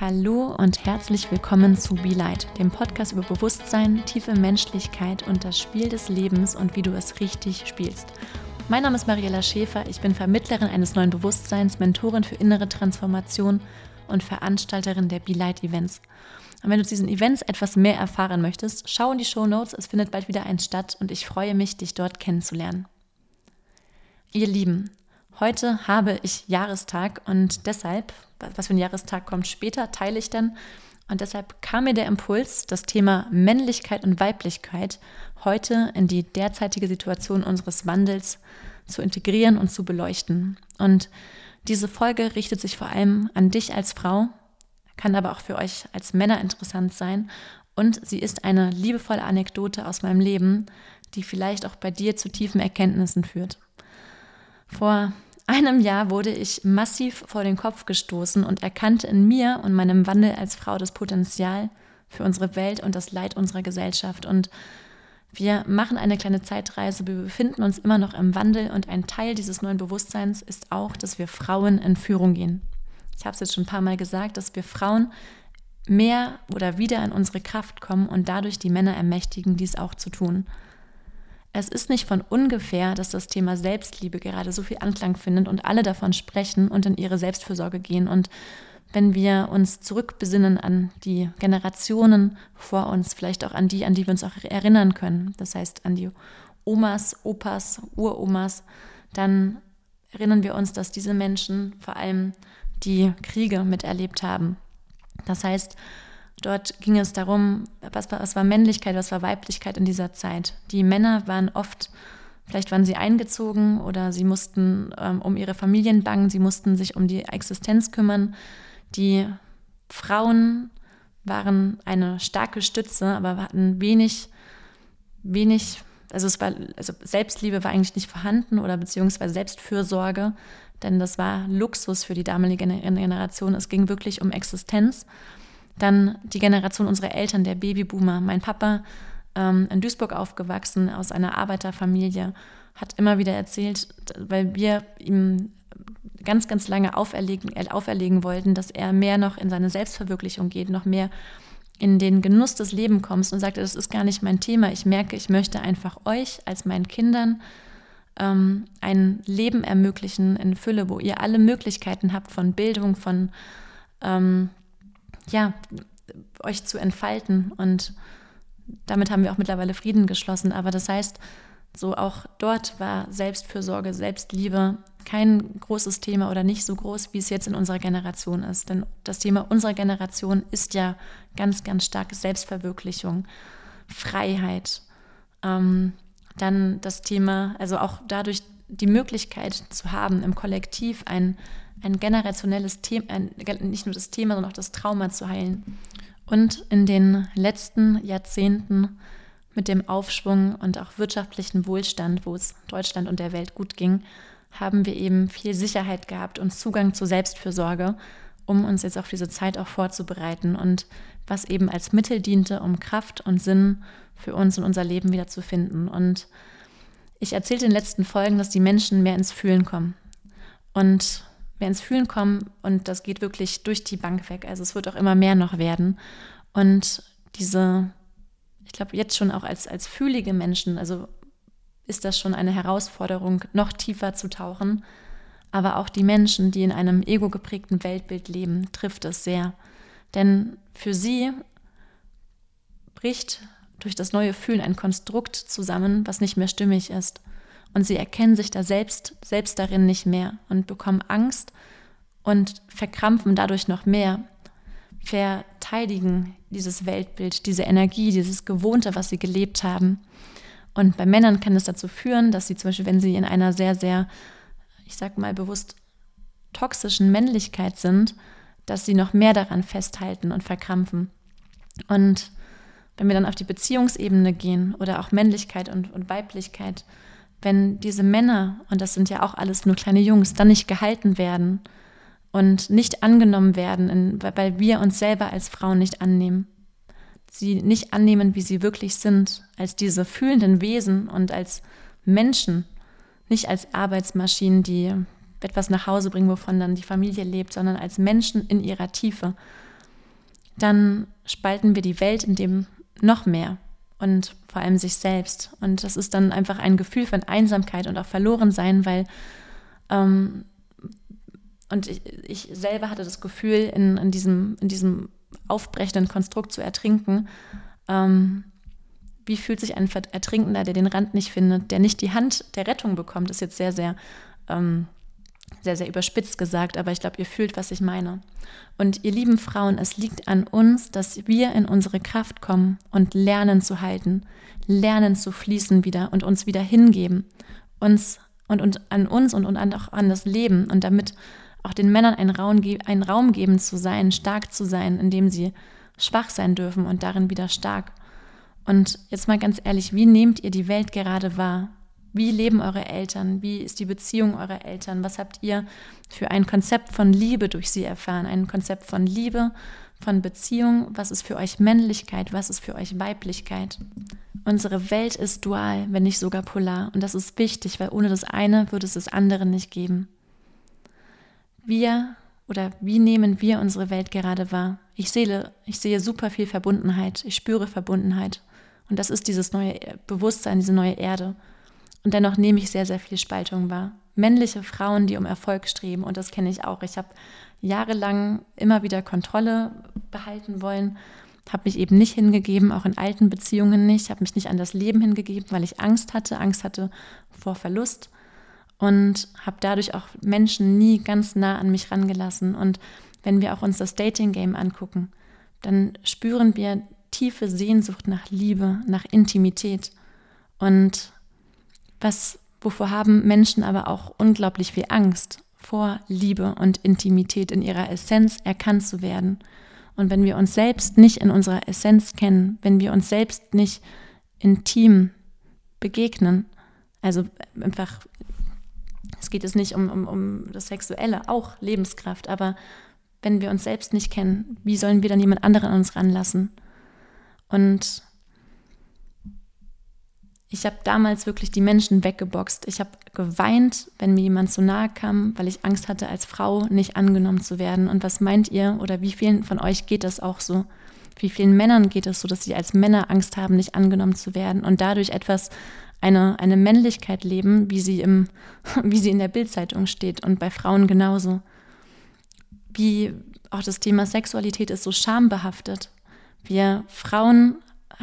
Hallo und herzlich willkommen zu Be Light, dem Podcast über Bewusstsein, tiefe Menschlichkeit und das Spiel des Lebens und wie du es richtig spielst. Mein Name ist Mariella Schäfer, ich bin Vermittlerin eines neuen Bewusstseins, Mentorin für innere Transformation und Veranstalterin der Be Light Events. Und wenn du zu diesen Events etwas mehr erfahren möchtest, schau in die Show Notes, es findet bald wieder ein statt und ich freue mich, dich dort kennenzulernen. Ihr Lieben, heute habe ich Jahrestag und deshalb was für ein Jahrestag kommt später, teile ich dann. Und deshalb kam mir der Impuls, das Thema Männlichkeit und Weiblichkeit heute in die derzeitige Situation unseres Wandels zu integrieren und zu beleuchten. Und diese Folge richtet sich vor allem an dich als Frau, kann aber auch für euch als Männer interessant sein. Und sie ist eine liebevolle Anekdote aus meinem Leben, die vielleicht auch bei dir zu tiefen Erkenntnissen führt. Vor einem Jahr wurde ich massiv vor den Kopf gestoßen und erkannte in mir und meinem Wandel als Frau das Potenzial für unsere Welt und das Leid unserer Gesellschaft. Und wir machen eine kleine Zeitreise, wir befinden uns immer noch im Wandel und ein Teil dieses neuen Bewusstseins ist auch, dass wir Frauen in Führung gehen. Ich habe es jetzt schon ein paar Mal gesagt, dass wir Frauen mehr oder wieder in unsere Kraft kommen und dadurch die Männer ermächtigen, dies auch zu tun. Es ist nicht von ungefähr, dass das Thema Selbstliebe gerade so viel Anklang findet und alle davon sprechen und in ihre Selbstfürsorge gehen. Und wenn wir uns zurückbesinnen an die Generationen vor uns, vielleicht auch an die, an die wir uns auch erinnern können, das heißt an die Omas, Opas, Uromas, dann erinnern wir uns, dass diese Menschen vor allem die Kriege miterlebt haben. Das heißt, Dort ging es darum, was war, was war Männlichkeit, was war Weiblichkeit in dieser Zeit. Die Männer waren oft, vielleicht waren sie eingezogen oder sie mussten ähm, um ihre Familien bangen, sie mussten sich um die Existenz kümmern. Die Frauen waren eine starke Stütze, aber hatten wenig, wenig, also es war, also Selbstliebe war eigentlich nicht vorhanden oder beziehungsweise Selbstfürsorge, denn das war Luxus für die damalige Generation. Es ging wirklich um Existenz. Dann die Generation unserer Eltern, der Babyboomer. Mein Papa, ähm, in Duisburg aufgewachsen, aus einer Arbeiterfamilie, hat immer wieder erzählt, weil wir ihm ganz, ganz lange auferlegen, äh, auferlegen wollten, dass er mehr noch in seine Selbstverwirklichung geht, noch mehr in den Genuss des Lebens kommst und sagte, das ist gar nicht mein Thema. Ich merke, ich möchte einfach euch als meinen Kindern ähm, ein Leben ermöglichen in Fülle, wo ihr alle Möglichkeiten habt von Bildung, von ähm, ja, euch zu entfalten. Und damit haben wir auch mittlerweile Frieden geschlossen. Aber das heißt, so auch dort war Selbstfürsorge, Selbstliebe kein großes Thema oder nicht so groß, wie es jetzt in unserer Generation ist. Denn das Thema unserer Generation ist ja ganz, ganz stark Selbstverwirklichung, Freiheit. Ähm, dann das Thema, also auch dadurch die Möglichkeit zu haben, im Kollektiv ein ein generationelles Thema, nicht nur das Thema, sondern auch das Trauma zu heilen. Und in den letzten Jahrzehnten mit dem Aufschwung und auch wirtschaftlichen Wohlstand, wo es Deutschland und der Welt gut ging, haben wir eben viel Sicherheit gehabt und Zugang zur Selbstfürsorge, um uns jetzt auf diese Zeit auch vorzubereiten und was eben als Mittel diente, um Kraft und Sinn für uns und unser Leben wieder zu finden. Und ich erzählte in den letzten Folgen, dass die Menschen mehr ins Fühlen kommen. Und mehr ins Fühlen kommen und das geht wirklich durch die Bank weg. Also es wird auch immer mehr noch werden. Und diese, ich glaube, jetzt schon auch als, als fühlige Menschen, also ist das schon eine Herausforderung, noch tiefer zu tauchen. Aber auch die Menschen, die in einem ego-geprägten Weltbild leben, trifft es sehr. Denn für sie bricht durch das neue Fühlen ein Konstrukt zusammen, was nicht mehr stimmig ist und sie erkennen sich da selbst, selbst darin nicht mehr und bekommen Angst und verkrampfen dadurch noch mehr, verteidigen dieses Weltbild, diese Energie, dieses Gewohnte, was sie gelebt haben. Und bei Männern kann es dazu führen, dass sie zum Beispiel, wenn sie in einer sehr, sehr, ich sag mal bewusst, toxischen Männlichkeit sind, dass sie noch mehr daran festhalten und verkrampfen. Und wenn wir dann auf die Beziehungsebene gehen oder auch Männlichkeit und, und Weiblichkeit, wenn diese Männer, und das sind ja auch alles nur kleine Jungs, dann nicht gehalten werden und nicht angenommen werden, weil wir uns selber als Frauen nicht annehmen. Sie nicht annehmen, wie sie wirklich sind, als diese fühlenden Wesen und als Menschen, nicht als Arbeitsmaschinen, die etwas nach Hause bringen, wovon dann die Familie lebt, sondern als Menschen in ihrer Tiefe. dann spalten wir die Welt in dem noch mehr und vor allem sich selbst. Und das ist dann einfach ein Gefühl von Einsamkeit und auch Verlorensein, weil ähm, und ich, ich, selber hatte das Gefühl, in, in, diesem, in diesem aufbrechenden Konstrukt zu ertrinken. Ähm, wie fühlt sich ein Ertrinkender, der den Rand nicht findet, der nicht die Hand der Rettung bekommt, ist jetzt sehr, sehr, ähm, sehr, sehr überspitzt gesagt, aber ich glaube, ihr fühlt, was ich meine. Und ihr lieben Frauen, es liegt an uns, dass wir in unsere Kraft kommen und lernen zu halten, lernen zu fließen wieder und uns wieder hingeben, uns und, und an uns und, und an, auch an das Leben und damit auch den Männern einen Raum, einen Raum geben zu sein, stark zu sein, indem sie schwach sein dürfen und darin wieder stark. Und jetzt mal ganz ehrlich, wie nehmt ihr die Welt gerade wahr? Wie leben eure Eltern? Wie ist die Beziehung eurer Eltern? Was habt ihr für ein Konzept von Liebe durch sie erfahren? Ein Konzept von Liebe, von Beziehung? Was ist für euch Männlichkeit? Was ist für euch Weiblichkeit? Unsere Welt ist dual, wenn nicht sogar polar. Und das ist wichtig, weil ohne das eine würde es das andere nicht geben wir oder wie nehmen wir unsere Welt gerade wahr? Ich sehe, ich sehe super viel Verbundenheit, ich spüre Verbundenheit. Und das ist dieses neue Bewusstsein, diese neue Erde. Und dennoch nehme ich sehr, sehr viel Spaltung wahr. Männliche Frauen, die um Erfolg streben, und das kenne ich auch. Ich habe jahrelang immer wieder Kontrolle behalten wollen, habe mich eben nicht hingegeben, auch in alten Beziehungen nicht, habe mich nicht an das Leben hingegeben, weil ich Angst hatte, Angst hatte vor Verlust und habe dadurch auch Menschen nie ganz nah an mich rangelassen. Und wenn wir auch uns das Dating-Game angucken, dann spüren wir tiefe Sehnsucht nach Liebe, nach Intimität. Und was, wovor haben Menschen aber auch unglaublich viel Angst? Vor Liebe und Intimität in ihrer Essenz erkannt zu werden. Und wenn wir uns selbst nicht in unserer Essenz kennen, wenn wir uns selbst nicht intim begegnen, also einfach es geht jetzt nicht um, um, um das Sexuelle, auch Lebenskraft, aber wenn wir uns selbst nicht kennen, wie sollen wir dann jemand anderen an uns ranlassen? Und ich habe damals wirklich die Menschen weggeboxt. Ich habe geweint, wenn mir jemand zu nahe kam, weil ich Angst hatte, als Frau nicht angenommen zu werden. Und was meint ihr oder wie vielen von euch geht das auch so? Wie vielen Männern geht es so, dass sie als Männer Angst haben, nicht angenommen zu werden und dadurch etwas eine, eine Männlichkeit leben, wie sie, im, wie sie in der Bildzeitung steht und bei Frauen genauso. Wie auch das Thema Sexualität ist so schambehaftet. Wir Frauen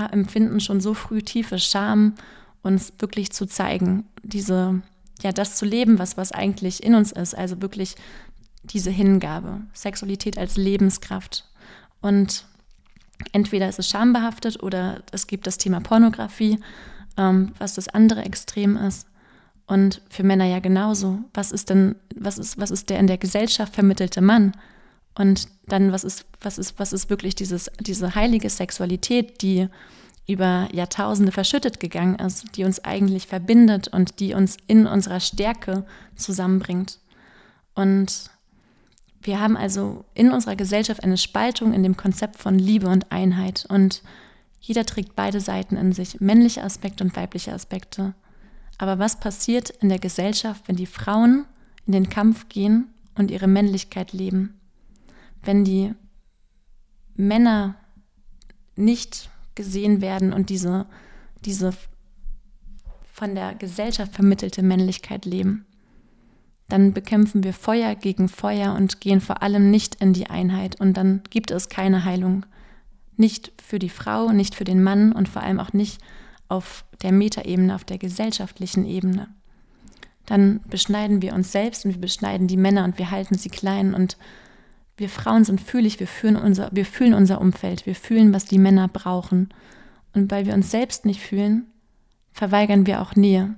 empfinden schon so früh tiefe Scham, uns wirklich zu zeigen, diese, ja, das zu leben, was, was eigentlich in uns ist, also wirklich diese Hingabe, Sexualität als Lebenskraft. Und entweder ist es schambehaftet oder es gibt das Thema Pornografie ähm, was das andere Extrem ist. Und für Männer ja genauso. Was ist denn, was ist, was ist der in der Gesellschaft vermittelte Mann? Und dann, was ist, was ist, was ist wirklich dieses, diese heilige Sexualität, die über Jahrtausende verschüttet gegangen ist, die uns eigentlich verbindet und die uns in unserer Stärke zusammenbringt. Und wir haben also in unserer Gesellschaft eine Spaltung in dem Konzept von Liebe und Einheit. Und jeder trägt beide Seiten in sich, männliche Aspekte und weibliche Aspekte. Aber was passiert in der Gesellschaft, wenn die Frauen in den Kampf gehen und ihre Männlichkeit leben? Wenn die Männer nicht gesehen werden und diese, diese von der Gesellschaft vermittelte Männlichkeit leben, dann bekämpfen wir Feuer gegen Feuer und gehen vor allem nicht in die Einheit und dann gibt es keine Heilung. Nicht für die Frau, nicht für den Mann und vor allem auch nicht auf der Metaebene, auf der gesellschaftlichen Ebene. Dann beschneiden wir uns selbst und wir beschneiden die Männer und wir halten sie klein und wir Frauen sind fühlig, wir fühlen unser, wir fühlen unser Umfeld, wir fühlen, was die Männer brauchen. Und weil wir uns selbst nicht fühlen, verweigern wir auch Nähe.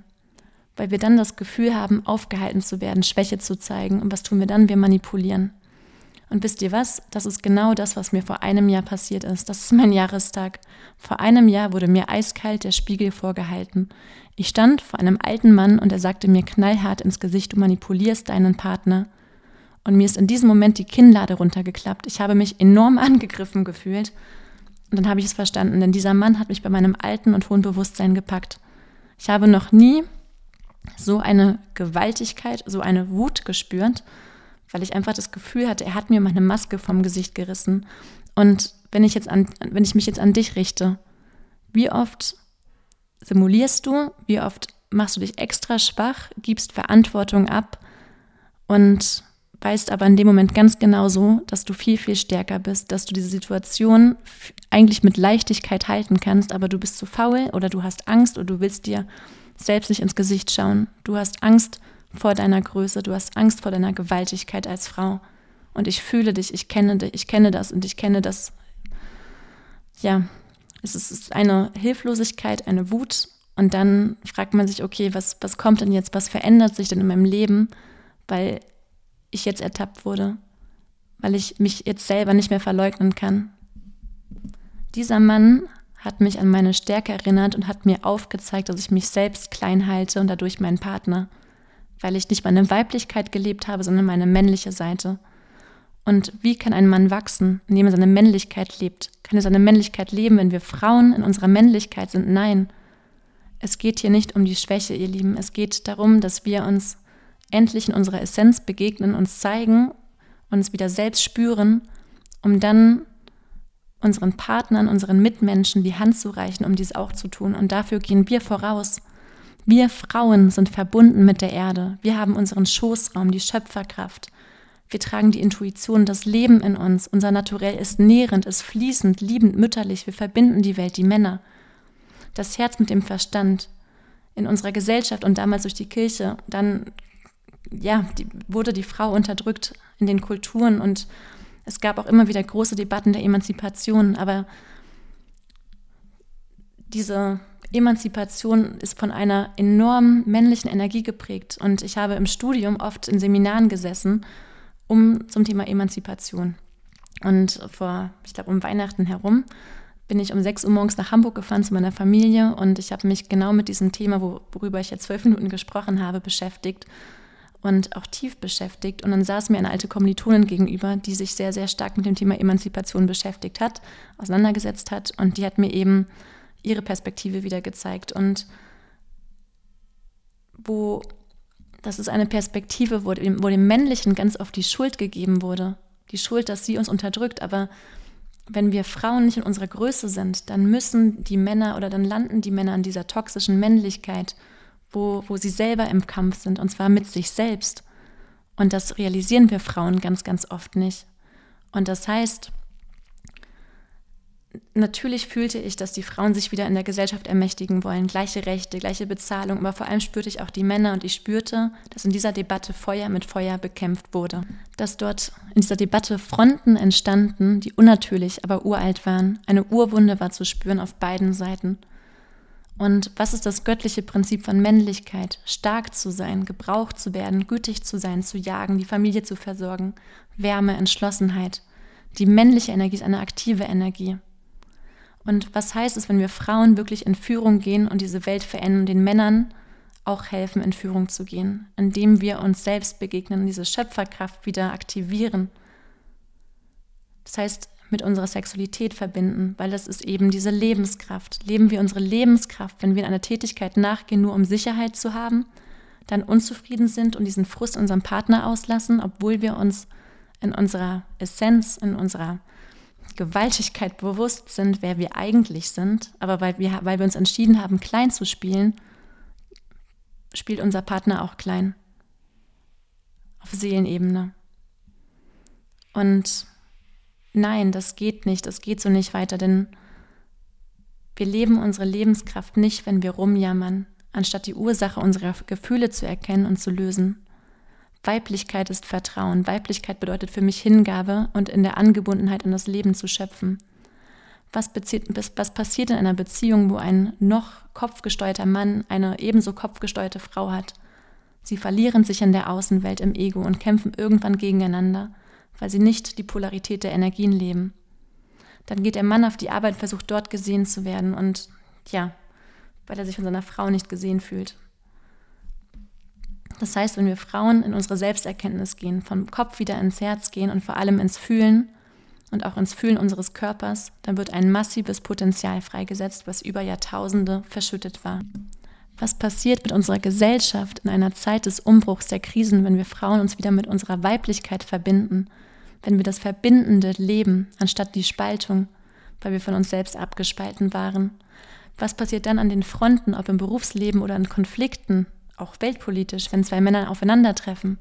Weil wir dann das Gefühl haben, aufgehalten zu werden, Schwäche zu zeigen. Und was tun wir dann? Wir manipulieren. Und wisst ihr was? Das ist genau das, was mir vor einem Jahr passiert ist. Das ist mein Jahrestag. Vor einem Jahr wurde mir eiskalt der Spiegel vorgehalten. Ich stand vor einem alten Mann und er sagte mir knallhart ins Gesicht, du manipulierst deinen Partner. Und mir ist in diesem Moment die Kinnlade runtergeklappt. Ich habe mich enorm angegriffen gefühlt. Und dann habe ich es verstanden, denn dieser Mann hat mich bei meinem alten und hohen Bewusstsein gepackt. Ich habe noch nie so eine Gewaltigkeit, so eine Wut gespürt weil ich einfach das Gefühl hatte, er hat mir meine Maske vom Gesicht gerissen. Und wenn ich jetzt an, wenn ich mich jetzt an dich richte, wie oft simulierst du, wie oft machst du dich extra schwach, gibst Verantwortung ab und weißt aber in dem Moment ganz genau so, dass du viel, viel stärker bist, dass du diese Situation eigentlich mit Leichtigkeit halten kannst, aber du bist zu faul oder du hast Angst oder du willst dir selbst nicht ins Gesicht schauen. Du hast Angst vor deiner Größe, du hast Angst vor deiner Gewaltigkeit als Frau. Und ich fühle dich, ich kenne dich, ich kenne das und ich kenne das. Ja, es ist eine Hilflosigkeit, eine Wut. Und dann fragt man sich, okay, was, was kommt denn jetzt? Was verändert sich denn in meinem Leben? Weil ich jetzt ertappt wurde, weil ich mich jetzt selber nicht mehr verleugnen kann. Dieser Mann hat mich an meine Stärke erinnert und hat mir aufgezeigt, dass ich mich selbst klein halte und dadurch meinen Partner, weil ich nicht meine Weiblichkeit gelebt habe, sondern meine männliche Seite. Und wie kann ein Mann wachsen, indem er seine Männlichkeit lebt? Kann er seine Männlichkeit leben, wenn wir Frauen in unserer Männlichkeit sind? Nein. Es geht hier nicht um die Schwäche, ihr Lieben. Es geht darum, dass wir uns endlich in unserer Essenz begegnen, uns zeigen, uns wieder selbst spüren, um dann unseren Partnern, unseren Mitmenschen die Hand zu reichen, um dies auch zu tun. Und dafür gehen wir voraus. Wir Frauen sind verbunden mit der Erde. Wir haben unseren Schoßraum, die Schöpferkraft. Wir tragen die Intuition, das Leben in uns. Unser Naturell ist nährend, ist fließend, liebend, mütterlich. Wir verbinden die Welt, die Männer. Das Herz mit dem Verstand. In unserer Gesellschaft und damals durch die Kirche, dann ja, die, wurde die Frau unterdrückt in den Kulturen und es gab auch immer wieder große Debatten der Emanzipation, aber diese Emanzipation ist von einer enorm männlichen Energie geprägt und ich habe im Studium oft in Seminaren gesessen um zum Thema Emanzipation. Und vor, ich glaube, um Weihnachten herum bin ich um 6 Uhr morgens nach Hamburg gefahren zu meiner Familie und ich habe mich genau mit diesem Thema, worüber ich jetzt zwölf Minuten gesprochen habe, beschäftigt und auch tief beschäftigt. Und dann saß mir eine alte Kommilitonin gegenüber, die sich sehr, sehr stark mit dem Thema Emanzipation beschäftigt hat, auseinandergesetzt hat. Und die hat mir eben ihre Perspektive wieder gezeigt. Und wo, das ist eine Perspektive, wo dem, wo dem Männlichen ganz oft die Schuld gegeben wurde. Die Schuld, dass sie uns unterdrückt. Aber wenn wir Frauen nicht in unserer Größe sind, dann müssen die Männer oder dann landen die Männer an dieser toxischen Männlichkeit wo, wo sie selber im Kampf sind, und zwar mit sich selbst. Und das realisieren wir Frauen ganz, ganz oft nicht. Und das heißt, natürlich fühlte ich, dass die Frauen sich wieder in der Gesellschaft ermächtigen wollen, gleiche Rechte, gleiche Bezahlung, aber vor allem spürte ich auch die Männer und ich spürte, dass in dieser Debatte Feuer mit Feuer bekämpft wurde. Dass dort in dieser Debatte Fronten entstanden, die unnatürlich, aber uralt waren. Eine Urwunde war zu spüren auf beiden Seiten. Und was ist das göttliche Prinzip von Männlichkeit? Stark zu sein, gebraucht zu werden, gütig zu sein, zu jagen, die Familie zu versorgen, Wärme, Entschlossenheit. Die männliche Energie ist eine aktive Energie. Und was heißt es, wenn wir Frauen wirklich in Führung gehen und diese Welt verändern, den Männern auch helfen, in Führung zu gehen, indem wir uns selbst begegnen, diese Schöpferkraft wieder aktivieren? Das heißt, mit unserer Sexualität verbinden, weil das ist eben diese Lebenskraft. Leben wir unsere Lebenskraft, wenn wir in einer Tätigkeit nachgehen, nur um Sicherheit zu haben, dann unzufrieden sind und diesen Frust unserem Partner auslassen, obwohl wir uns in unserer Essenz, in unserer Gewaltigkeit bewusst sind, wer wir eigentlich sind, aber weil wir, weil wir uns entschieden haben, klein zu spielen, spielt unser Partner auch klein. Auf Seelenebene. Und nein, das geht nicht, das geht so nicht weiter, denn wir leben unsere Lebenskraft nicht, wenn wir rumjammern, anstatt die Ursache unserer Gefühle zu erkennen und zu lösen. Weiblichkeit ist Vertrauen. Weiblichkeit bedeutet für mich Hingabe und in der Angebundenheit an das Leben zu schöpfen. Was, was, passiert in einer Beziehung, wo ein noch kopfgesteuerter Mann eine ebenso kopfgesteuerte Frau hat? Sie verlieren sich in der Außenwelt im Ego und kämpfen irgendwann gegeneinander weil sie nicht die Polarität der Energien leben. Dann geht der Mann auf die Arbeit versucht dort gesehen zu werden und ja, weil er sich von seiner Frau nicht gesehen fühlt. Das heißt, wenn wir Frauen in unsere Selbsterkenntnis gehen, vom Kopf wieder ins Herz gehen und vor allem ins Fühlen und auch ins Fühlen unseres Körpers, dann wird ein massives Potenzial freigesetzt, was über Jahrtausende verschüttet war. Was passiert mit unserer Gesellschaft in einer Zeit des Umbruchs der Krisen, wenn wir Frauen uns wieder mit unserer Weiblichkeit verbinden wenn wir das verbindende Leben anstatt die Spaltung, weil wir von uns selbst abgespalten waren. Was passiert dann an den Fronten, ob im Berufsleben oder in Konflikten, auch weltpolitisch, wenn zwei Männer aufeinandertreffen?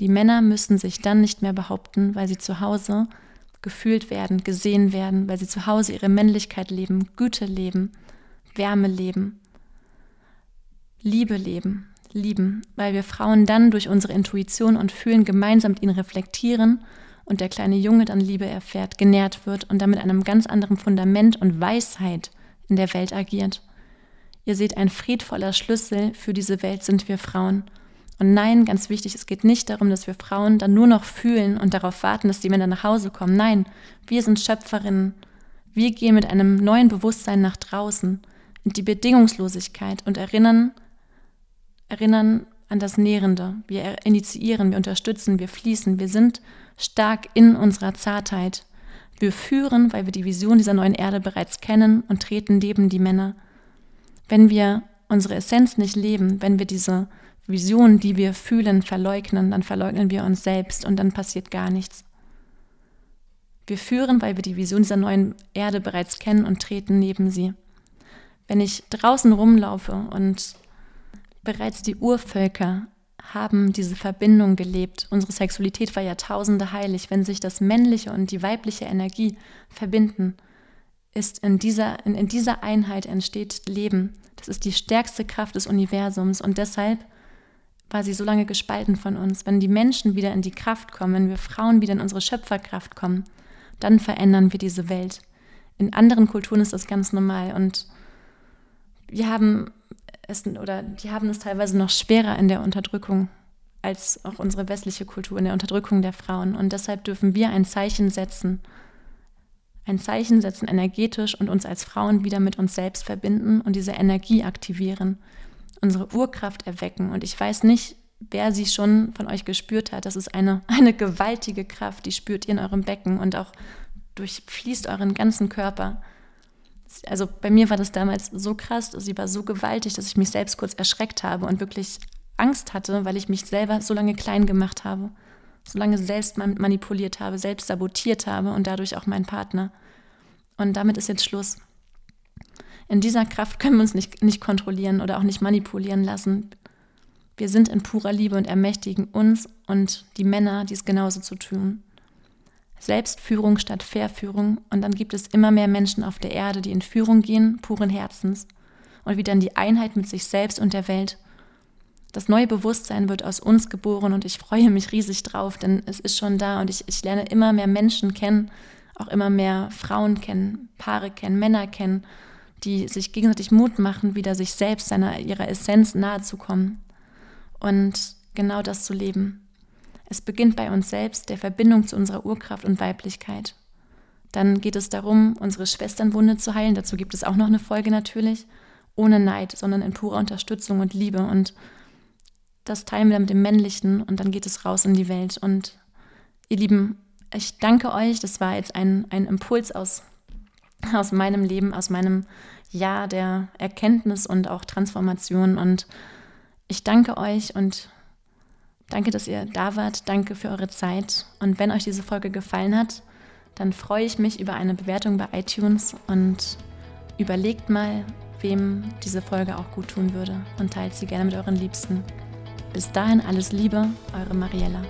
Die Männer müssen sich dann nicht mehr behaupten, weil sie zu Hause gefühlt werden, gesehen werden, weil sie zu Hause ihre Männlichkeit leben, Güte leben, Wärme leben, Liebe leben, lieben, weil wir Frauen dann durch unsere Intuition und Fühlen gemeinsam mit ihnen reflektieren und der kleine Junge dann Liebe erfährt, genährt wird und damit einem ganz anderen Fundament und Weisheit in der Welt agiert. Ihr seht, ein friedvoller Schlüssel für diese Welt sind wir Frauen. Und nein, ganz wichtig, es geht nicht darum, dass wir Frauen dann nur noch fühlen und darauf warten, dass die Männer nach Hause kommen. Nein, wir sind Schöpferinnen. Wir gehen mit einem neuen Bewusstsein nach draußen in die Bedingungslosigkeit und erinnern, erinnern an das Nährende. Wir initiieren, wir unterstützen, wir fließen, wir sind stark in unserer Zartheit. Wir führen, weil wir die Vision dieser neuen Erde bereits kennen und treten neben die Männer. Wenn wir unsere Essenz nicht leben, wenn wir diese Vision, die wir fühlen, verleugnen, dann verleugnen wir uns selbst und dann passiert gar nichts. Wir führen, weil wir die Vision dieser neuen Erde bereits kennen und treten neben sie. Wenn ich draußen rumlaufe und bereits die Urvölker haben diese Verbindung gelebt. Unsere Sexualität war Jahrtausende heilig. Wenn sich das männliche und die weibliche Energie verbinden, ist in dieser, in, in dieser Einheit entsteht Leben. Das ist die stärkste Kraft des Universums und deshalb war sie so lange gespalten von uns. Wenn die Menschen wieder in die Kraft kommen, wenn wir Frauen wieder in unsere Schöpferkraft kommen, dann verändern wir diese Welt. In anderen Kulturen ist das ganz normal und wir haben es oder die haben es teilweise noch schwerer in der Unterdrückung als auch unsere westliche Kultur in der Unterdrückung der Frauen und deshalb dürfen wir ein Zeichen setzen. Ein Zeichen setzen energetisch und uns als Frauen wieder mit uns selbst verbinden und diese Energie aktivieren unsere Urkraft erwecken. Und ich weiß nicht, wer sie schon von euch gespürt hat. Das ist eine, eine gewaltige Kraft, die spürt ihr in eurem Becken und auch durchfließt euren ganzen Körper. Also bei mir war das damals so krass, sie war so gewaltig, dass ich mich selbst kurz erschreckt habe und wirklich Angst hatte, weil ich mich selber so lange klein gemacht habe, so lange selbst manipuliert habe, selbst sabotiert habe und dadurch auch meinen Partner. Und damit ist jetzt Schluss in dieser Kraft können wir uns nicht, nicht kontrollieren oder auch nicht manipulieren lassen. Wir sind in purer Liebe und ermächtigen uns und die Männer, dies genauso zu tun. Selbstführung statt Verführung und dann gibt es immer mehr Menschen auf der Erde, die in Führung gehen, puren Herzens und wieder in die Einheit mit sich selbst und der Welt. Das neue Bewusstsein wird aus uns geboren und ich freue mich riesig drauf, denn es ist schon da und ich, ich lerne immer mehr Menschen kennen, auch immer mehr Frauen kennen, Paare kennen, Männer kennen die sich gegenseitig Mut machen, wieder sich selbst, seiner, ihrer Essenz nahe zu kommen und genau das zu leben. Es beginnt bei uns selbst, der Verbindung zu unserer Urkraft und Weiblichkeit. Dann geht es darum, unsere Schwesternwunde zu heilen. Dazu gibt es auch noch eine Folge natürlich. Ohne Neid, sondern in purer Unterstützung und Liebe. Und das teilen wir mit dem Männlichen und dann geht es raus in die Welt. Und ihr Lieben, ich danke euch. Das war jetzt ein, ein Impuls aus aus meinem Leben, aus meinem Jahr der Erkenntnis und auch Transformation. Und ich danke euch und danke, dass ihr da wart. Danke für eure Zeit. Und wenn euch diese Folge gefallen hat, dann freue ich mich über eine Bewertung bei iTunes und überlegt mal, wem diese Folge auch gut tun würde und teilt sie gerne mit euren Liebsten. Bis dahin alles Liebe, eure Mariella.